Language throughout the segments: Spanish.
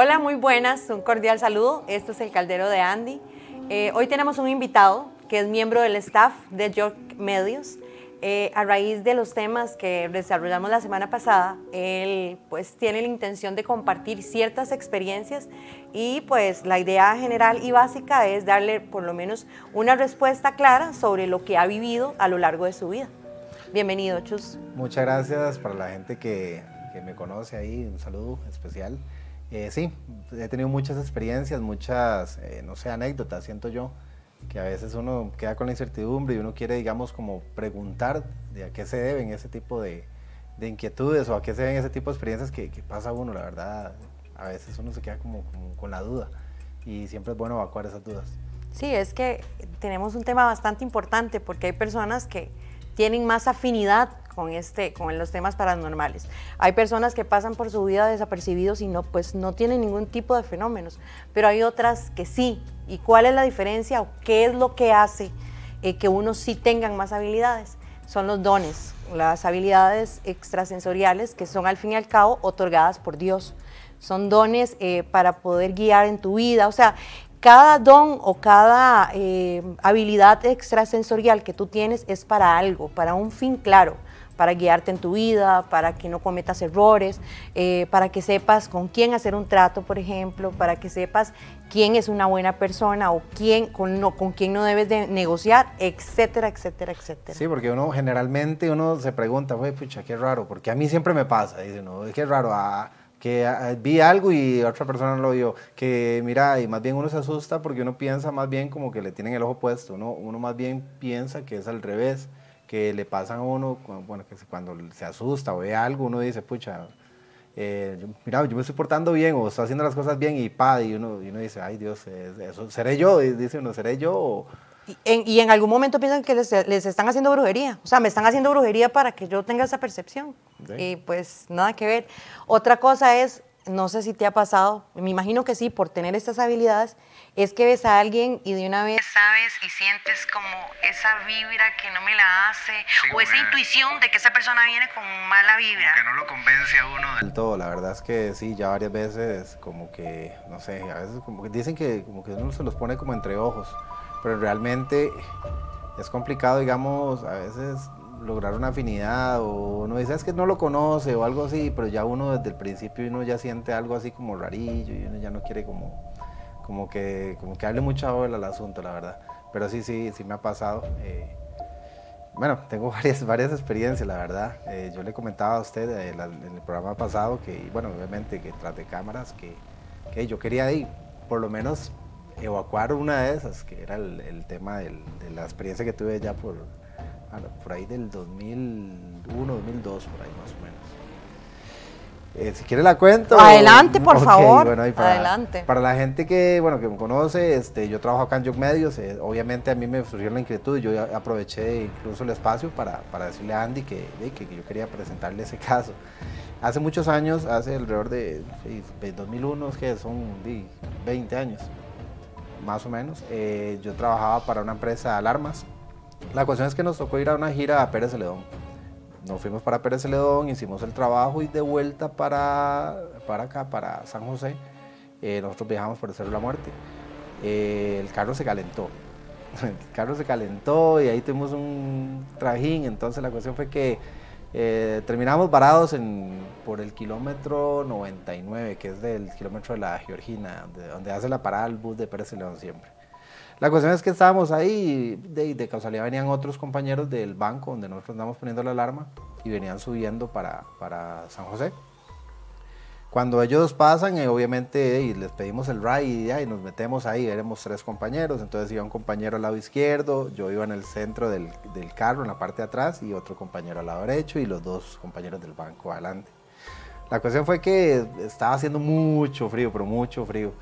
Hola, muy buenas, un cordial saludo. Este es el Caldero de Andy. Eh, hoy tenemos un invitado que es miembro del staff de York Medios. Eh, a raíz de los temas que desarrollamos la semana pasada, él pues tiene la intención de compartir ciertas experiencias y pues la idea general y básica es darle por lo menos una respuesta clara sobre lo que ha vivido a lo largo de su vida. Bienvenido, Chus. Muchas gracias para la gente que, que me conoce ahí, un saludo especial. Eh, sí, he tenido muchas experiencias, muchas, eh, no sé, anécdotas, siento yo, que a veces uno queda con la incertidumbre y uno quiere, digamos, como preguntar de a qué se deben ese tipo de, de inquietudes o a qué se deben ese tipo de experiencias que, que, pasa uno, la verdad, a veces uno se queda como, como con la duda y siempre es bueno evacuar esas dudas. Sí, es que tenemos un tema bastante importante porque hay personas que tienen más afinidad con, este, con los temas paranormales. Hay personas que pasan por su vida desapercibidos y no, pues, no tienen ningún tipo de fenómenos, pero hay otras que sí. ¿Y cuál es la diferencia o qué es lo que hace eh, que unos sí tengan más habilidades? Son los dones, las habilidades extrasensoriales que son al fin y al cabo otorgadas por Dios. Son dones eh, para poder guiar en tu vida. O sea, cada don o cada eh, habilidad extrasensorial que tú tienes es para algo, para un fin claro para guiarte en tu vida, para que no cometas errores, eh, para que sepas con quién hacer un trato, por ejemplo, para que sepas quién es una buena persona o quién, con, no, con quién no debes de negociar, etcétera, etcétera, etcétera. Sí, porque uno generalmente uno se pregunta, güey, pucha, qué raro, porque a mí siempre me pasa, dice uno, qué raro, ah, que ah, vi algo y otra persona no lo vio, que mira, y más bien uno se asusta porque uno piensa más bien como que le tienen el ojo puesto, uno, uno más bien piensa que es al revés que le pasan a uno, bueno, que cuando se asusta o ve algo, uno dice, pucha, eh, mira, yo me estoy portando bien o estoy haciendo las cosas bien y pa, y uno, y uno dice, ay Dios, eso seré yo, dice uno, seré yo. Y en, y en, algún momento piensan que les, les, están haciendo brujería, o sea, me están haciendo brujería para que yo tenga esa percepción. Y pues nada que ver. Otra cosa es no sé si te ha pasado, me imagino que sí, por tener estas habilidades, es que ves a alguien y de una vez sabes y sientes como esa vibra que no me la hace, o esa intuición de que esa persona viene con mala vibra. que no lo convence a uno del todo, la verdad es que sí, ya varias veces como que, no sé, a veces como que dicen que como que uno se los pone como entre ojos, pero realmente es complicado, digamos, a veces lograr una afinidad o uno dice es que no lo conoce o algo así, pero ya uno desde el principio uno ya siente algo así como rarillo y uno ya no quiere como, como que como que hable mucha bola al asunto, la verdad. Pero sí, sí, sí me ha pasado. Eh, bueno, tengo varias, varias experiencias, la verdad. Eh, yo le comentaba a usted eh, en el programa pasado que, bueno, obviamente que tras de cámaras, que, que yo quería ir, por lo menos evacuar una de esas, que era el, tema de la experiencia que tuve ya por, por ahí del 2001, 2002, por ahí más o menos. Eh, si quiere la cuento. Adelante, por favor. para, Adelante. Para la gente que, bueno, que me conoce, este, yo trabajo acá en Young Medios. Eh, obviamente a mí me surgió la inquietud y yo aproveché incluso el espacio para, para decirle a Andy que, que, yo quería presentarle ese caso. Hace muchos años, hace alrededor de, 2001, que son 20 años, más o menos, eh, yo trabajaba para una empresa de alarmas la cuestión es que nos tocó ir a una gira a Pérez Celedón. Nos fuimos para Pérez Celedón, hicimos el trabajo y de vuelta para, para acá, para San José, eh, nosotros viajamos por el Cerro de la Muerte. Eh, el carro se calentó. El carro se calentó y ahí tuvimos un trajín. Entonces la cuestión fue que eh, terminamos varados en, por el kilómetro 99, que es del kilómetro de la Georgina, donde hace la parada el bus de Pérez Celedón siempre. La cuestión es que estábamos ahí y de, de, causalidad venían otros compañeros del banco donde nosotros andamos poniendo la alarma y venían subiendo para, para San José. Cuando ellos pasan, eh, obviamente y les pedimos el ride y, y, nos metemos ahí, éramos tres compañeros, entonces iba un compañero al lado izquierdo, yo iba en el centro del, del carro, en la parte de atrás, y otro compañero al lado derecho y los dos compañeros del banco adelante. La cuestión fue que estaba haciendo mucho frío, pero mucho frío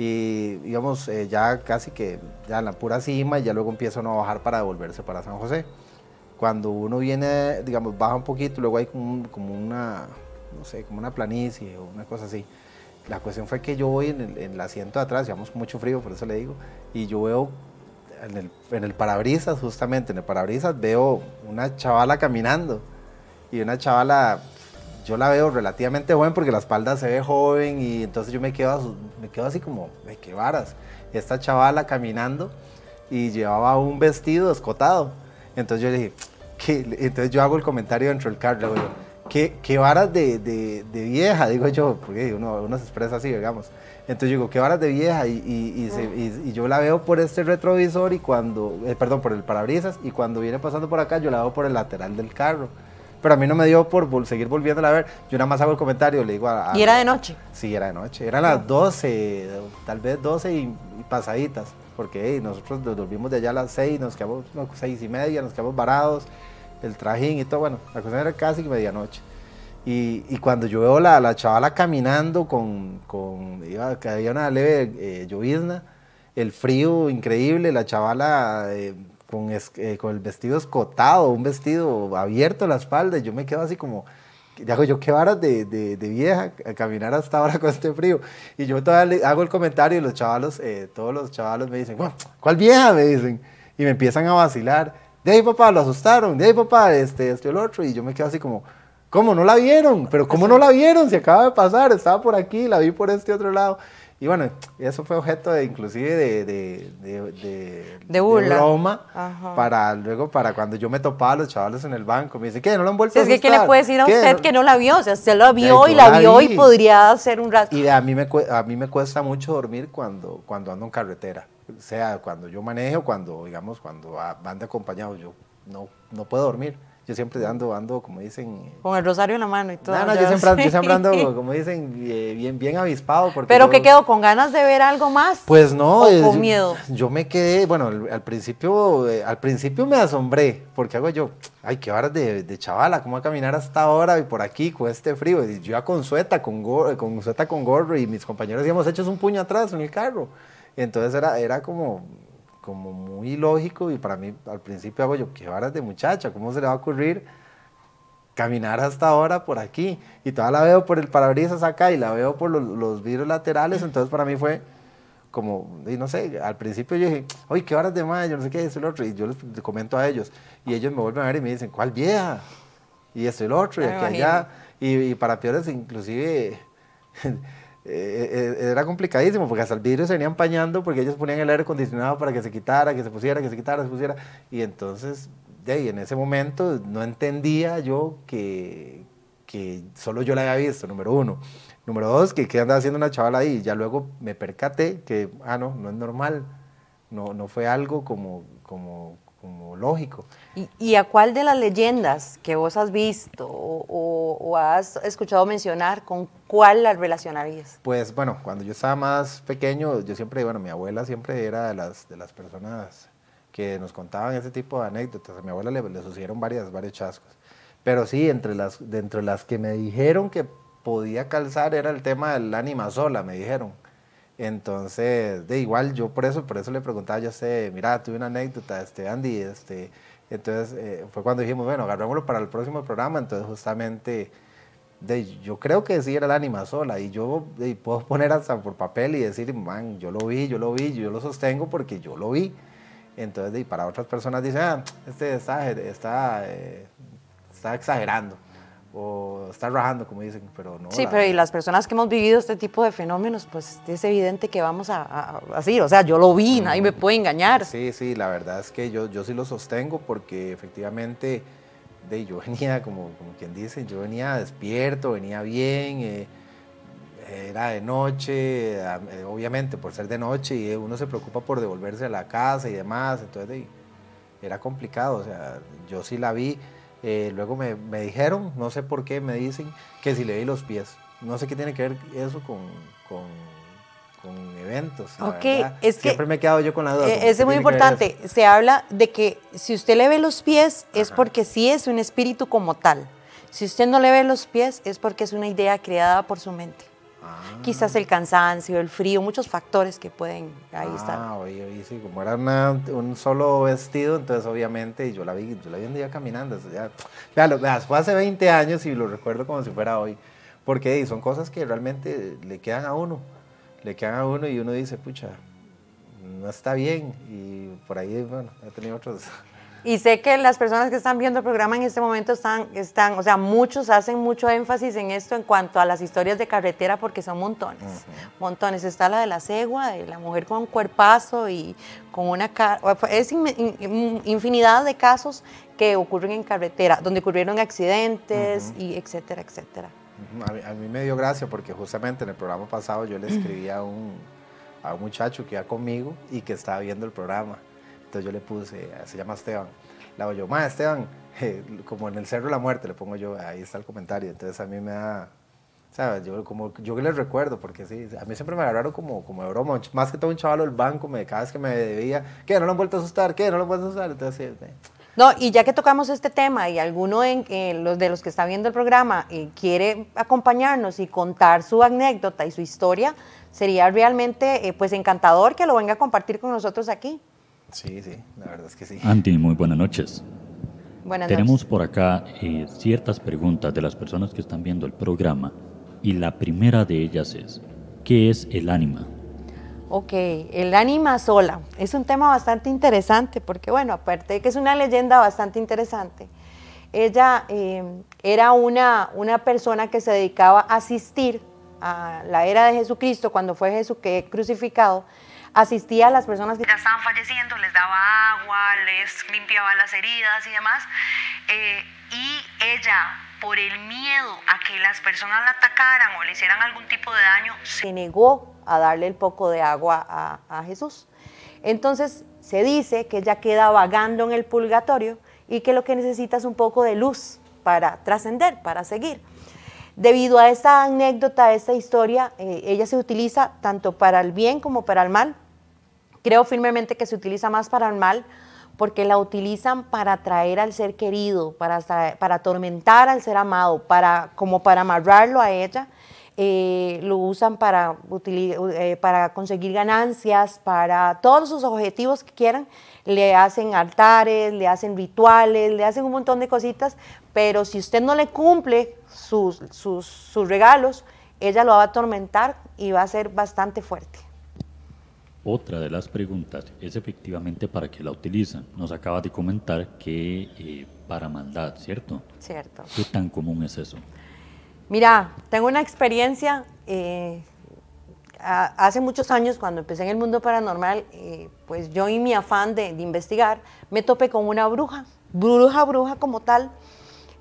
y digamos eh, ya casi que ya en la pura cima y ya luego empieza uno a bajar para devolverse para San José. Cuando uno viene, digamos, baja un poquito, luego hay como, como una, no sé, como una planicie o una cosa así. La cuestión fue que yo voy en el, en el asiento de atrás, llevamos mucho frío, por eso le digo, y yo veo en el, en el parabrisas, justamente en el parabrisas, veo una chavala caminando y una chavala yo la veo relativamente joven porque la espalda se ve joven y entonces yo me quedo, me quedo así como, de qué varas. Esta chavala caminando y llevaba un vestido escotado. Entonces yo le dije, ¿qué? entonces yo hago el comentario dentro del carro, digo, ¿qué, qué varas de, de, de, vieja? Digo yo, porque uno, uno se expresa así, digamos. Entonces yo digo, qué varas de vieja y, y, y, yo la veo por este retrovisor y cuando, eh, perdón, por el parabrisas y cuando viene pasando por acá yo la veo por el lateral del carro. Pero a mí no me dio por seguir volviéndola a ver. Yo nada más hago el comentario, le digo a... ¿Y era de noche? Sí, era de noche. Eran las 12, tal vez 12 y, pasaditas. Porque nosotros nos volvimos de allá a las 6, nos quedamos no, 6 y media, nos quedamos varados, el trajín y todo. Bueno, la cosa era casi medianoche. Y, y, cuando yo veo la, la chavala caminando con, con iba, que había una leve eh, llovizna, el frío increíble, la chavala eh, con, eh, con, el vestido escotado, un vestido abierto a la espalda, y yo me quedo así como, hago yo qué varas de, de, de, vieja a caminar hasta ahora con este frío. Y yo todavía hago el comentario y los chavalos, todos los chavalos me dicen, ¿cuál vieja? Me dicen, y me empiezan a vacilar. De ahí papá, lo asustaron, de ahí papá, este, este, el otro, y yo me quedo así como, ¿Cómo no la vieron? Pero ¿cómo no la vieron? Se acaba de pasar, estaba por aquí, la vi por este otro lado. Y bueno, eso fue objeto de inclusive de, de, de, de, broma para luego para cuando yo me topaba a los chavales en el banco. Me dice, ¿qué? ¿No lo han vuelto a Es que ¿qué le puede decir a usted que no la vio? O sea, usted la vio y la, vio y podría hacer un rato. Y a mí, me, a mí me cuesta mucho dormir cuando, cuando ando en carretera. O sea, cuando yo manejo, cuando, digamos, cuando ando acompañado, yo no, no puedo dormir yo siempre ando, ando, como dicen... Con el rosario en la mano y todo. No, no, yo siempre, yo siempre ando, como dicen, bien, bien avispado. Porque ¿Pero qué quedó? ¿Con ganas de ver algo más? Pues no. ¿O con miedo? Yo me quedé, bueno, al, principio, eh, al principio me asombré, porque hago yo, ay, qué varas de, de, chavala, ¿cómo a caminar hasta ahora y por aquí con este frío? Y yo ya con sueta, con, gorro, con sueta con gorro y mis compañeros íbamos hechos un puño atrás en el carro. Entonces era, era como, como muy lógico y para mí al principio hago yo, qué varas de muchacha, ¿cómo se le va a ocurrir caminar hasta ahora por aquí? Y toda la veo por el parabrisas acá y la veo por los, los vidrios laterales, entonces para mí fue como, y no sé, al principio yo dije, oye, qué varas de mayo, no sé qué, es el otro, y yo les comento a ellos, y ellos me vuelven a ver y me dicen, ¿cuál vieja? Y esto el otro, y aquí allá, y, y para peores inclusive... Eh, eh, era complicadísimo porque hasta el vidrio se venía empañando porque ellos ponían el aire acondicionado para que se quitara, que se pusiera, que se quitara, se pusiera. Y entonces, de en ese momento no entendía yo que, que solo yo la había visto, número uno. Número dos, que qué andaba haciendo una chavala ahí. Ya luego me percaté que, ah, no, no es normal. No, no fue algo como, como, como lógico. ¿Y, a cuál de las leyendas que vos has visto o, has escuchado mencionar, con cuál la relacionarías? Pues bueno, cuando yo estaba más pequeño, yo siempre, bueno, mi abuela siempre era de las, de las personas que nos contaban ese tipo de anécdotas. A mi abuela le, le sucedieron varias, varios chascos. Pero sí, entre las, dentro de las que me dijeron que podía calzar era el tema del ánima sola, me dijeron entonces, de igual, yo por eso, por eso le preguntaba, yo sé, mira, tuve una anécdota, este, Andy, este, entonces eh, fue cuando dijimos, bueno, agarrémoslo para el próximo programa, entonces justamente, de, yo creo que sí era la ánima sola, y yo puedo poner hasta por papel y decir, man, yo lo vi, yo lo vi, yo lo sostengo porque yo lo vi. Entonces, para otras personas dicen, ah, este está, está, eh, está exagerando o estar rajando, como dicen, pero no. Sí, pero y las personas que hemos vivido este tipo de fenómenos, pues es evidente que vamos a, así, o sea, yo lo vi, nadie me puede engañar. Sí, sí, la verdad es que yo, yo sí lo sostengo porque efectivamente de, yo venía, como, como quien dice, yo venía despierto, venía bien, eh, era de noche, eh, obviamente por ser de noche y uno se preocupa por devolverse a la casa y demás, entonces era complicado, o sea, yo sí la vi eh, luego me, me, dijeron, no sé por qué, me dicen que si le di los pies. No sé qué tiene que ver eso con, con, con eventos. Ok, es que Siempre me he quedado yo con la duda. Eh, es muy importante. Se habla de que si usted le ve los pies es porque sí es un espíritu como tal. Si usted no le ve los pies es porque es una idea creada por su mente. Quizás el cansancio, el frío, muchos factores que pueden ahí estar. Ah, oye, oye, sí, como era un solo vestido, entonces obviamente yo la vi, yo la vi un día caminando. Ya, ya, fue hace 20 años y lo recuerdo como si fuera hoy. Porque son cosas que realmente le quedan a uno, le quedan a uno y uno dice, pucha, no está bien. Y por ahí, bueno, he tenido otros Y sé que las personas que están viendo el programa en este momento están, están, o sea, muchos hacen mucho énfasis en esto en cuanto a las historias de carretera porque son montones, montones. Está la de la cegua, de la mujer con un cuerpazo y con una... Es infinidad de casos que ocurren en carretera, donde ocurrieron accidentes y etcétera, etcétera. A mí, me dio gracia porque justamente en el programa pasado yo le escribí a un, a un muchacho que iba conmigo y que estaba viendo el programa. Entonces yo le puse, se llama Esteban. Le hago yo, ma, Esteban, como en el Cerro de la Muerte, le pongo yo, ahí está el comentario. Entonces a mí me da, ¿sabes? Yo, como, yo les recuerdo, porque sí, a mí siempre me agarraron como, como de broma. Más que todo un chaval del banco, me, cada vez que me debía, ¿qué? ¿No lo han vuelto a asustar? ¿Qué? ¿No lo han vuelto a asustar? Entonces, sí, no, y ya que tocamos este tema y alguno en, los de los que está viendo el programa eh, quiere acompañarnos y contar su anécdota y su historia, sería realmente eh, pues encantador que lo venga a compartir con nosotros aquí. Sí, sí, la verdad es que sí. Andy, muy buenas noches. Buenas Tenemos por acá eh, ciertas preguntas de las personas que están viendo el programa y la primera de ellas es, ¿qué es el ánima? Ok, el ánima sola es un tema bastante interesante porque, bueno, aparte de que es una leyenda bastante interesante, ella eh, era una, una persona que se dedicaba a asistir a la era de Jesucristo, cuando fue Jesús que crucificado, asistía a las personas que ya estaban falleciendo, les daba agua, les limpiaba las heridas y demás. Eh, y ella, por el miedo a que las personas la atacaran o le hicieran algún tipo de daño, se negó a darle el poco de agua a, Jesús. Entonces se dice que ella queda vagando en el purgatorio y que lo que necesita es un poco de luz para trascender, para seguir. Debido a esta anécdota, a esta historia, eh, ella se utiliza tanto para el bien como para el mal. Creo firmemente que se utiliza más para el mal porque la utilizan para atraer al ser querido, para, para atormentar al ser amado, para, como para amarrarlo a ella. Eh, lo usan para, eh, para conseguir ganancias, para todos sus objetivos que quieran. Le hacen altares, le hacen rituales, le hacen un montón de cositas, pero si usted no le cumple sus, sus, sus regalos, ella lo va a atormentar y va a ser bastante fuerte. Otra de las preguntas es efectivamente para qué la utilizan. Nos acaba de comentar que eh, para maldad, ¿cierto? Cierto. ¿Qué tan común es eso? Mira, tengo una experiencia. Eh, hace muchos años, cuando empecé en el mundo paranormal, eh, pues yo y mi afán de, investigar, me topé con una bruja, bruja, bruja como tal.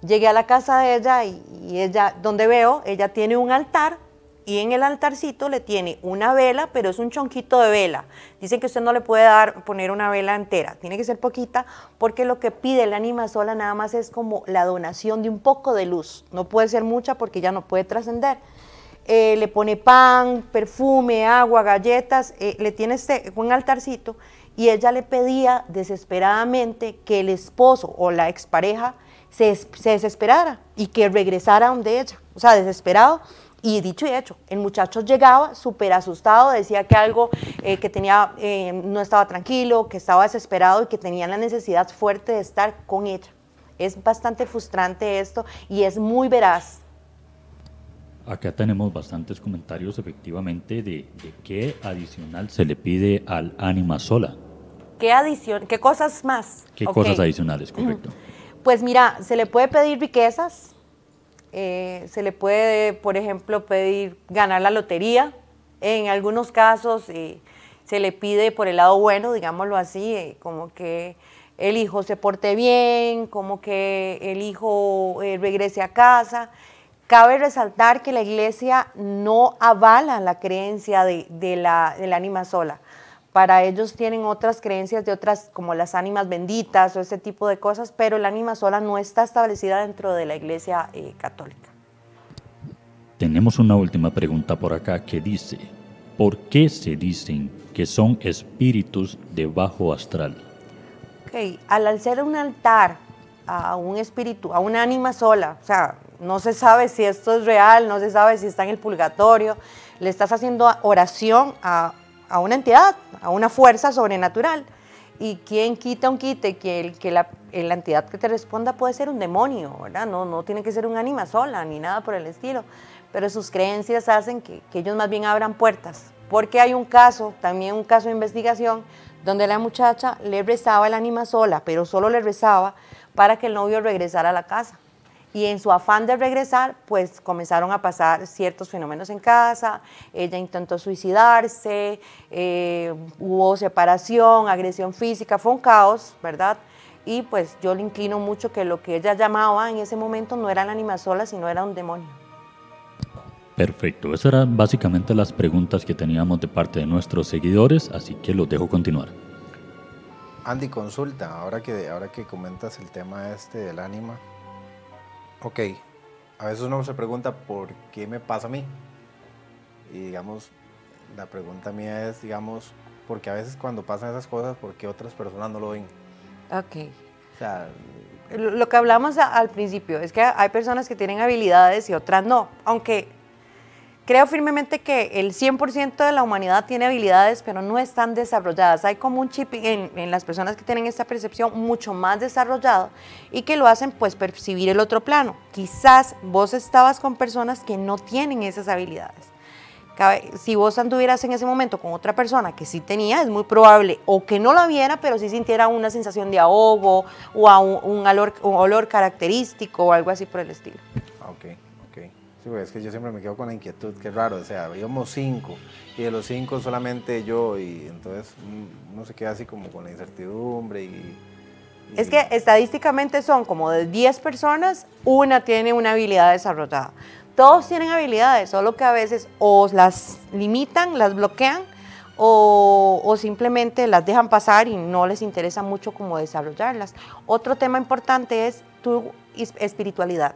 Llegué a la casa de ella y, y ella, donde veo, ella tiene un altar y en el altarcito le tiene una vela, pero es un chonquito de vela. Dicen que usted no le puede dar, poner una vela entera, tiene que ser poquita, porque lo que pide el ánima sola nada más es como la donación de un poco de luz. No puede ser mucha porque ya no puede trascender. Eh, le pone pan, perfume, agua, galletas, eh, le tiene este, un altarcito y ella le pedía desesperadamente que el esposo o la expareja se, se desesperara y que regresara donde ella, o sea, desesperado y dicho y hecho, el muchacho llegaba súper asustado, decía que algo eh, que tenía, eh, no estaba tranquilo, que estaba desesperado y que tenía la necesidad fuerte de estar con ella. Es bastante frustrante esto y es muy veraz. Acá tenemos bastantes comentarios efectivamente de, qué adicional se le pide al ánima sola. ¿Qué adición, qué cosas más? ¿Qué cosas adicionales, correcto? Pues mira, se le puede pedir riquezas, eh, se le puede, por ejemplo, pedir ganar la lotería. En algunos casos eh, se le pide por el lado bueno, digámoslo así, eh, como que el hijo se porte bien, como que el hijo regrese a casa. Cabe resaltar que la iglesia no avala la creencia de, de la, del ánima sola para ellos tienen otras creencias de otras, como las ánimas benditas o ese tipo de cosas, pero el ánima sola no está establecida dentro de la iglesia eh, católica. Tenemos una última pregunta por acá que dice, ¿por qué se dicen que son espíritus de bajo astral? Ok, al hacer un altar a un espíritu, a una ánima sola, o sea, no se sabe si esto es real, no se sabe si está en el purgatorio, le estás haciendo oración a a una entidad, a una fuerza sobrenatural. Y quien quita un quite, que, el, que la, entidad que te responda puede ser un demonio, ¿verdad? No, no tiene que ser un ánima sola ni nada por el estilo. Pero sus creencias hacen que, ellos más bien abran puertas. Porque hay un caso, también un caso de investigación, donde la muchacha le rezaba el ánima sola, pero solo le rezaba para que el novio regresara a la casa. Y en su afán de regresar, pues comenzaron a pasar ciertos fenómenos en casa, ella intentó suicidarse, eh, hubo separación, agresión física, fue un caos, ¿verdad? Y pues yo le inclino mucho que lo que ella llamaba en ese momento no era la ánima sola, sino era un demonio. Perfecto, esas eran básicamente las preguntas que teníamos de parte de nuestros seguidores, así que los dejo continuar. Andy, consulta, ahora que, ahora que comentas el tema este del ánima, ok, a veces uno se pregunta por qué me pasa a mí. Y digamos, la pregunta mía es, digamos, porque a veces cuando pasan esas cosas, ¿por qué otras personas no lo ven? Ok. O sea, Lo que hablamos al principio es que hay personas que tienen habilidades y otras no, aunque creo firmemente que el 100% de la humanidad tiene habilidades, pero no están desarrolladas. Hay como un chip en, en las personas que tienen esta percepción mucho más desarrollado y que lo hacen pues percibir el otro plano. Quizás vos estabas con personas que no tienen esas habilidades. Si vos anduvieras en ese momento con otra persona que sí tenía, es muy probable o que no la viera, pero sí sintiera una sensación de ahogo o a un, un olor, un olor característico o algo así por el estilo. Sí, es que yo siempre me quedo con la inquietud, qué raro, o sea, íbamos cinco y de los cinco solamente yo y entonces mm, uno se queda así como con la incertidumbre y... y- Es que estadísticamente son como de 10 personas, una tiene una habilidad desarrollada. Todos tienen habilidades, solo que a veces o las limitan, las bloquean o, o simplemente las dejan pasar y no les interesa mucho como desarrollarlas. Otro tema importante es tu espiritualidad.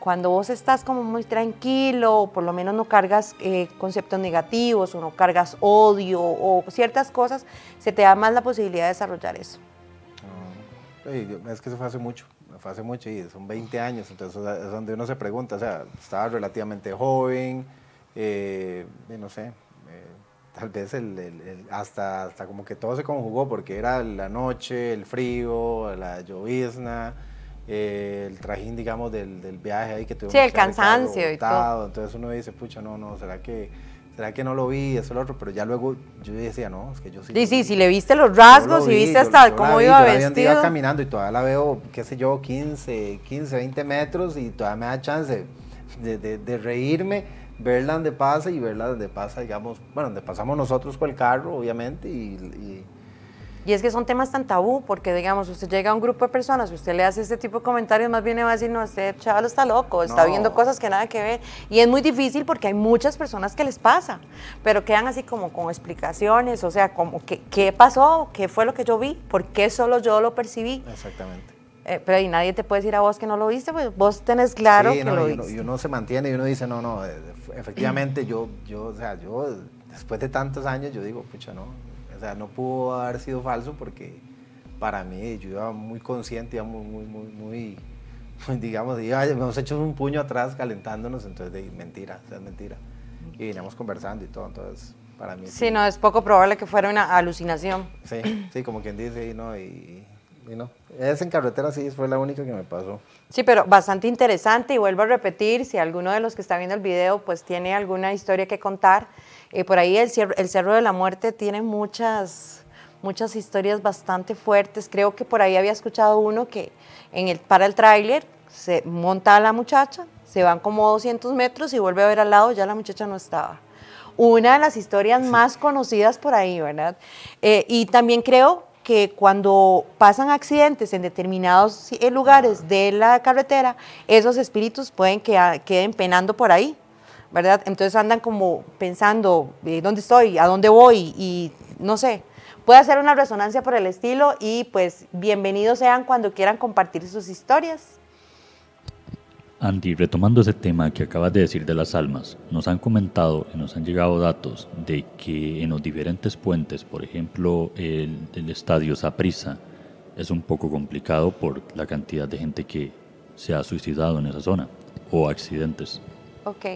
Cuando vos estás como muy tranquilo, o por lo menos no cargas eh, conceptos negativos o no cargas odio o ciertas cosas, se te da más la posibilidad de desarrollar eso. Ah, es que eso fue hace mucho, fue hace mucho y son 20 años, entonces es donde uno se pregunta, o sea, estaba relativamente joven, eh, no sé, eh, tal vez el, el- el- hasta, hasta como que todo se conjugó porque era la noche, el frío, la llovizna, eh, el trajín, digamos, del, del viaje ahí que tuvimos Sí, el cansancio y todo. entonces uno dice, pucha, no, no, ¿será que, será que no lo vi, eso, lo otro? Pero ya luego yo decía, no, es que yo sí. Sí, sí, vi". si le viste los rasgos vi, viste hasta cómo vi, iba yo vestido. caminando y todavía la veo, qué sé yo, 15, 15, 20 metros y todavía me da chance de, de- de reírme, verla donde pasa y verla donde pasa, digamos, bueno, donde pasamos nosotros con el carro, obviamente, y, y- Y es que son temas tan tabú, porque digamos, usted llega a un grupo de personas, usted le hace este tipo de comentarios, más bien le va a decir, no, este chaval está loco, está No. viendo cosas que nada que ver. Y es muy difícil porque hay muchas personas que les pasa, pero quedan así como con explicaciones, o sea, como, ¿qué, qué pasó? ¿Qué fue lo que yo vi? ¿Por qué solo yo lo percibí? exactamente. Eh, pero y nadie te puede decir a vos que no lo viste, pues vos tenés claro Sí, que no, lo y, uno, viste. y uno se mantiene y uno dice, no, no, eh, efectivamente yo, yo, o sea, yo después de tantos años, yo digo, pucha, no, o sea, no pudo haber sido falso porque para mí yo iba muy consciente, iba muy, muy, muy, muy, digamos, hemos hecho un puño atrás calentándonos, entonces, de, mentira, o sea, es mentira. Y veníamos conversando y todo, entonces, para mí... Sí, no, es poco probable que fuera una alucinación. Sí, sí, como quien dice, y no, y, y no. Esa en carretera sí fue la única que me pasó. Sí, pero bastante interesante y vuelvo a repetir, si alguno de los que está viendo el video pues tiene alguna historia que contar, eh, por ahí el, el Cerro de la Muerte tiene muchas, muchas historias bastante fuertes. Creo que por ahí había escuchado uno que en el, para el tráiler se monta a la muchacha, se van como 200 metros y vuelve a ver al lado, ya la muchacha no estaba. Una de las historias más conocidas por ahí, ¿verdad? Eh, y también creo que cuando pasan accidentes en determinados lugares de la carretera, esos espíritus pueden que queden penando por ahí, ¿verdad? Entonces andan como pensando, eh, ¿dónde estoy? ¿A dónde voy? Y no sé, puede hacer una resonancia por el estilo y pues bienvenidos sean cuando quieran compartir sus historias. Andy, retomando ese tema que acabas de decir de las almas, nos han comentado y nos han llegado datos de que en los diferentes puentes, por ejemplo el, el estadio Saprissa, es un poco complicado por la cantidad de gente que se ha suicidado en esa zona o accidentes. Ok.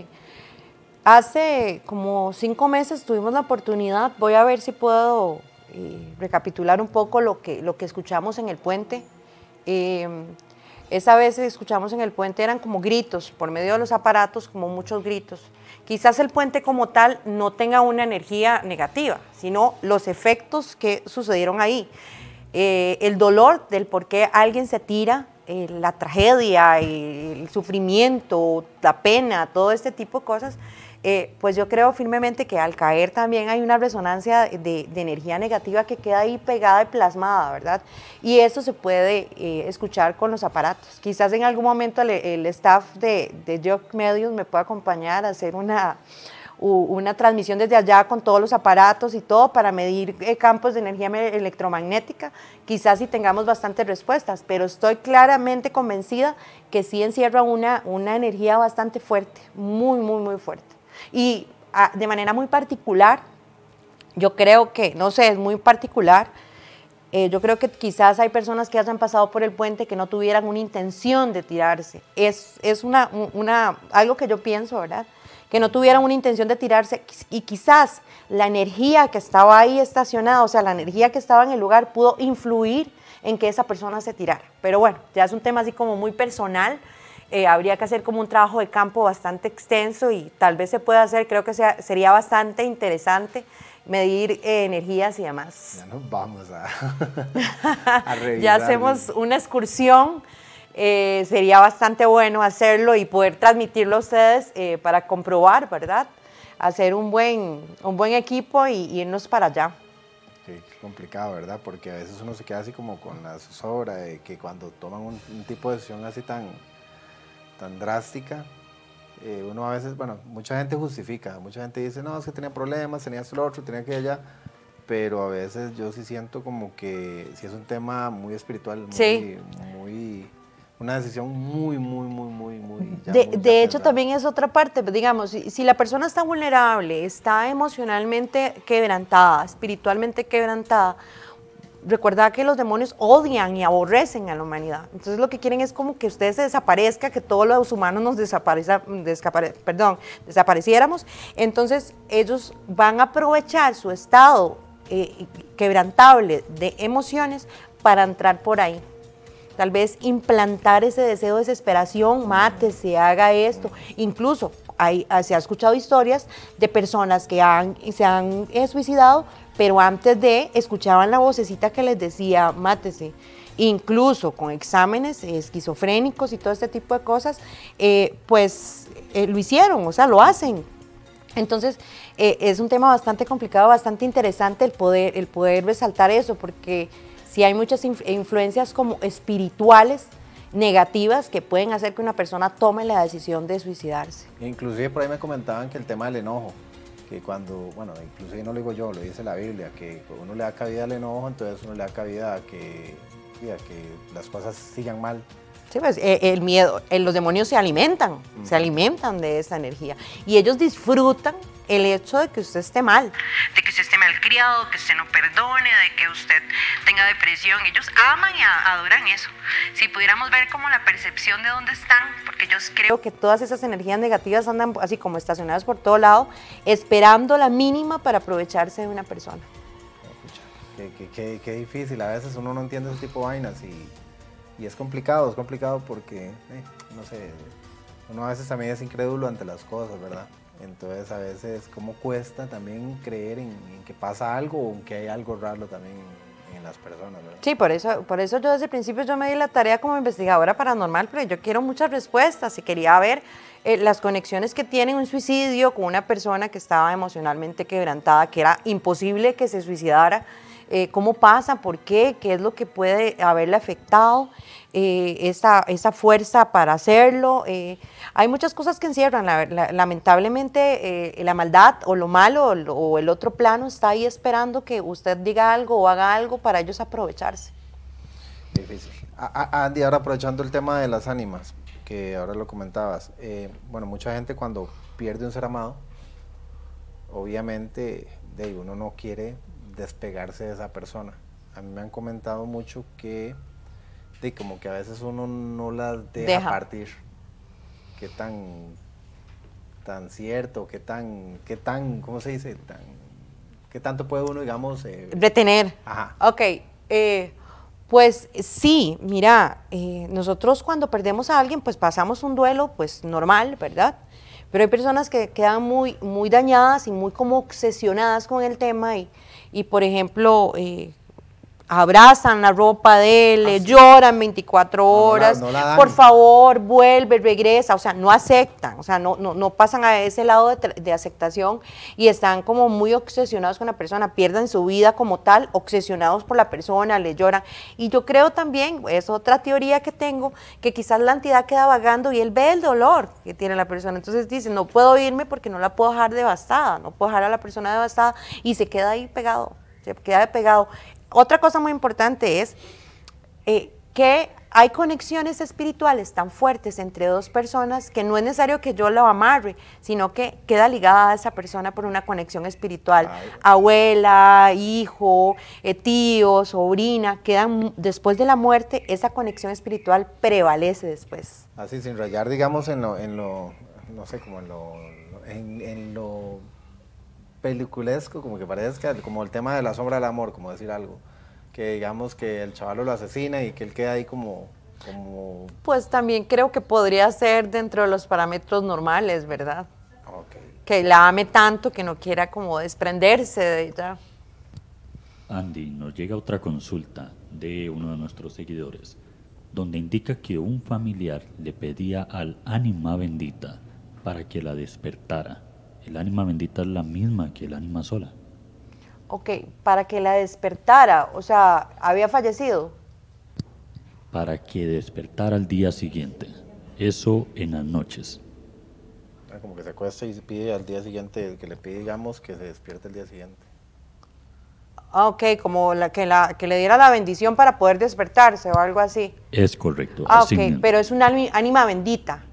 Hace como cinco meses tuvimos la oportunidad, voy a ver si puedo eh, recapitular un poco lo que, lo que escuchamos en el puente. Eh, esa vez escuchamos en el puente eran como gritos, por medio de los aparatos, como muchos gritos. Quizás el puente como tal no tenga una energía negativa, sino los efectos que sucedieron ahí. Eh, el dolor del por qué alguien se tira, eh, la tragedia, el sufrimiento, la pena, todo este tipo de cosas, eh, pues yo creo firmemente que al caer también hay una resonancia de, energía negativa que queda ahí pegada y plasmada, ¿verdad? Y eso se puede eh, escuchar con los aparatos. Quizás en algún momento el, staff de, de Jock Medios me pueda acompañar a hacer una, una transmisión desde allá con todos los aparatos y todo para medir eh, campos de energía electromagnética. Quizás si tengamos bastantes respuestas, pero estoy claramente convencida que sí encierra una, una energía bastante fuerte, muy, muy, muy fuerte. Y ah, de manera muy particular, yo creo que, no sé, es muy particular, eh, yo creo que quizás hay personas que hayan pasado por el puente que no tuvieran una intención de tirarse. Es, es una, una, algo que yo pienso, ¿verdad? Que no tuvieran una intención de tirarse y quizás la energía que estaba ahí estacionada, o sea, la energía que estaba en el lugar pudo influir en que esa persona se tirara. Pero bueno, ya es un tema así como muy personal eh, habría que hacer como un trabajo de campo bastante extenso y tal vez se pueda hacer, creo que sea, sería bastante interesante medir eh, energías y demás. Ya nos vamos a, Ya hacemos una excursión. Eh, sería bastante bueno hacerlo y poder transmitirlo a ustedes para comprobar, ¿verdad? Hacer un buen, un buen equipo y, irnos para allá. Sí, complicado, ¿verdad? Porque a veces uno se queda así como con la zozobra de que cuando toman un, un tipo de decisión así tan, tan drástica, eh, uno a veces, bueno, mucha gente justifica, mucha gente dice, no, es que tenía problemas, tenía esto, lo otro, tenía que allá, pero a veces yo sí siento como que si es un tema muy espiritual, muy, muy una decisión muy, muy, muy, muy, muy... de, hecho, también es otra parte, digamos, si, si, la persona está vulnerable, está emocionalmente quebrantada, espiritualmente quebrantada, recuerda que los demonios odian y aborrecen a la humanidad. Entonces lo que quieren es como que usted se desaparezca, que todos los humanos nos desaparezca, perdón, desapareciéramos. Entonces ellos van a aprovechar su estado eh, quebrantable de emociones para entrar por ahí. Tal vez implantar ese deseo de desesperación, mate, se haga esto. Incluso hay, se ha escuchado historias de personas que han, se han eh, suicidado pero antes de escuchaban la vocecita que les decía, mátese. Incluso con exámenes esquizofrénicos y todo este tipo de cosas, eh, pues eh, lo hicieron, o sea, lo hacen. Entonces, eh, es un tema bastante complicado, bastante interesante el poder, el poder resaltar eso, porque si hay muchas influencias como espirituales, negativas que pueden hacer que una persona tome la decisión de suicidarse. Inclusive por ahí me comentaban que el tema del enojo, que cuando, bueno, incluso no lo digo yo, lo dice la Biblia, que uno le da cabida al enojo, entonces uno le da cabida a que, que las cosas sigan mal. Sí, pues eh, el miedo, eh, los demonios se alimentan, se alimentan de esa energía y ellos disfrutan el hecho de que usted esté mal. De que usted esté mal criado, que usted no perdone, de que usted tenga depresión. Ellos aman y adoran eso. Si pudiéramos ver como la percepción de dónde están, porque yo creo que todas esas energías negativas andan así como estacionadas por todo lado, esperando la mínima para aprovecharse de una persona. Qué, qué, difícil, a veces uno no entiende ese tipo de vainas y, y es complicado, es complicado porque, eh, no sé, uno a veces también es incrédulo ante las cosas, ¿verdad? Entonces a veces como cuesta también creer en, que pasa algo o que hay algo raro también en, las personas. ¿verdad? Sí, por eso, por eso yo desde el principio yo me di la tarea como investigadora paranormal, pero yo quiero muchas respuestas y quería ver eh, las conexiones que tiene un suicidio con una persona que estaba emocionalmente quebrantada, que era imposible que se suicidara. Eh, cómo pasa, por qué, qué es lo que puede haberle afectado, eh, esa, esa, fuerza para hacerlo. Eh, hay muchas cosas que encierran. lamentablemente, la maldad o lo malo o, el otro plano está ahí esperando que usted diga algo o haga algo para ellos aprovecharse. Difícil. Andy, ahora aprovechando el tema de las ánimas, que ahora lo comentabas. bueno, mucha gente cuando pierde un ser amado, obviamente de uno no quiere despegarse de esa persona. A mí me han comentado mucho que, de como que a veces uno no las deja, partir. Qué tan, tan cierto, qué tan, qué tan, ¿cómo se dice? Tan, ¿Qué tanto puede uno, digamos... Eh, Retener. Ajá. Ok. Eh, Pues sí, mira, eh, nosotros cuando perdemos a alguien, pues pasamos un duelo, pues normal, ¿verdad? Pero hay personas que quedan muy, muy dañadas y muy como obsesionadas con el tema y, y por ejemplo, eh, abrazan la ropa de él, le lloran 24 horas, por favor, vuelve, regresa, o sea, no aceptan, o sea, no, no, no pasan a ese lado de, de, aceptación y están como muy obsesionados con la persona, pierden su vida como tal, obsesionados por la persona, le lloran. Y yo creo también, es otra teoría que tengo, que quizás la entidad queda vagando y él ve el dolor que tiene la persona, entonces dice, no puedo irme porque no la puedo dejar devastada, no puedo dejar a la persona devastada y se queda ahí pegado se queda pegado. Otra cosa muy importante es eh, que hay conexiones espirituales tan fuertes entre dos personas que no es necesario que yo lo amarre, sino que queda ligada a esa persona por una conexión espiritual. Abuela, hijo, eh, tío, sobrina, quedan después de la muerte, esa conexión espiritual prevalece después. Así, sin rayar, digamos, en lo, en lo no sé, como en lo, en, en lo peliculesco, como que parezca, como el tema de la sombra del amor, como decir algo. Que digamos que el chaval lo asesina y que él queda ahí como, como... Pues también creo que podría ser dentro de los parámetros normales, ¿verdad? Que la ame tanto que no quiera como desprenderse de ella. Andy, nos llega otra consulta de uno de nuestros seguidores, donde indica que un familiar le pedía al ánima bendita para que la despertara el ánima bendita es la misma que el ánima sola. Ok, para que la despertara, o sea, había fallecido. Para que despertara al día siguiente, eso en las noches. Ah, como que se acuesta y se pide al día siguiente, que le pide, digamos, que se despierte el día siguiente. Ah, ok, como la que, la, que le diera la bendición para poder despertarse o algo así. Es correcto. Ah, ok, pero es una ánima bendita.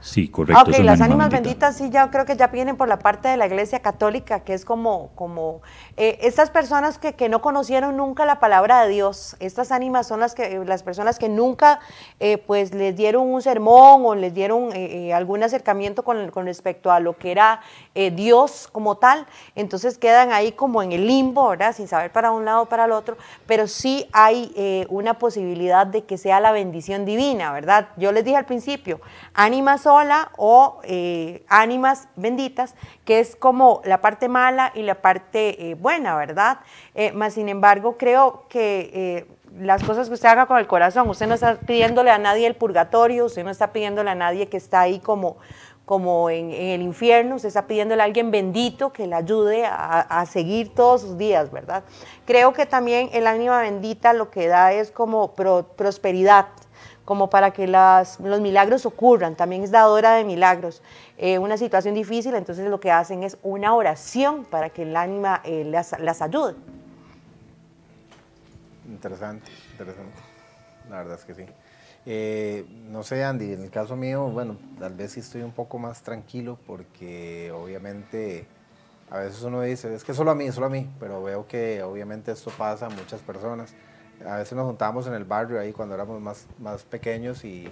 Sí, correcto. Ah, ok, las ánimas benditas sí ya creo que ya vienen por la parte de la iglesia católica, que es como, como eh, estas personas que, que, no conocieron nunca la palabra de Dios, estas ánimas son las, que, las personas que nunca eh, pues les dieron un sermón o les dieron eh, algún acercamiento con, con, respecto a lo que era Dios como tal, entonces quedan ahí como en el limbo, ¿verdad? Sin saber para un lado o para el otro, pero sí hay una posibilidad de que sea la bendición divina, ¿verdad? Yo les dije al principio, ánimas son o eh, ánimas benditas, que es como la parte mala y la parte eh, buena, ¿verdad? Eh, más sin embargo, creo que las cosas que usted haga con el corazón, usted no está pidiéndole a nadie el purgatorio, usted no está pidiéndole a nadie que está ahí como como en, el infierno, usted está pidiéndole a alguien bendito que le ayude a, seguir todos sus días, ¿verdad? Creo que también el ánima bendita lo que da es como prosperidad, como para que las, los milagros ocurran. También es dadora de milagros. Eh, una situación difícil, entonces lo que hacen es una oración para que el ánima eh, las, las, ayude. Interesante, interesante. La verdad es que sí. Eh, no sé, Andy, en el caso mío, bueno, tal vez sí estoy un poco más tranquilo porque obviamente a veces uno dice, es que solo a mí, solo a mí, pero veo que obviamente esto pasa a muchas personas a veces nos juntábamos en el barrio ahí cuando éramos más, más pequeños y,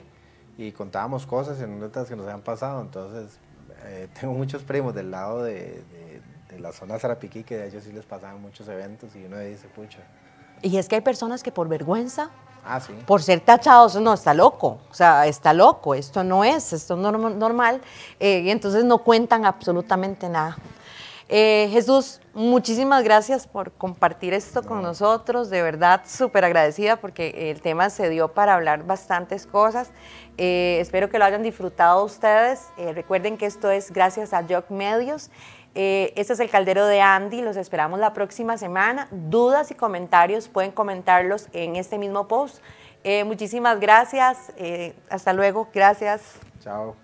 y contábamos cosas y anécdotas que nos habían pasado. Entonces, eh, tengo muchos primos del lado de, de, la zona Zarapiquí que de ellos sí les pasaban muchos eventos y uno dice, pucha. Y es que hay personas que por vergüenza, ah, ¿sí? por ser tachados, no, está loco, o sea, está loco, esto no es, esto no es normal, eh, y entonces no cuentan absolutamente nada. Eh, Jesús, muchísimas gracias por compartir esto con nosotros, de verdad súper agradecida porque el tema se dio para hablar bastantes cosas. Eh, espero que lo hayan disfrutado ustedes. Eh, recuerden que esto es gracias a Jock Medios. este es el caldero de Andy, los esperamos la próxima semana. Dudas y comentarios pueden comentarlos en este mismo post. muchísimas gracias, hasta luego, gracias. Chao.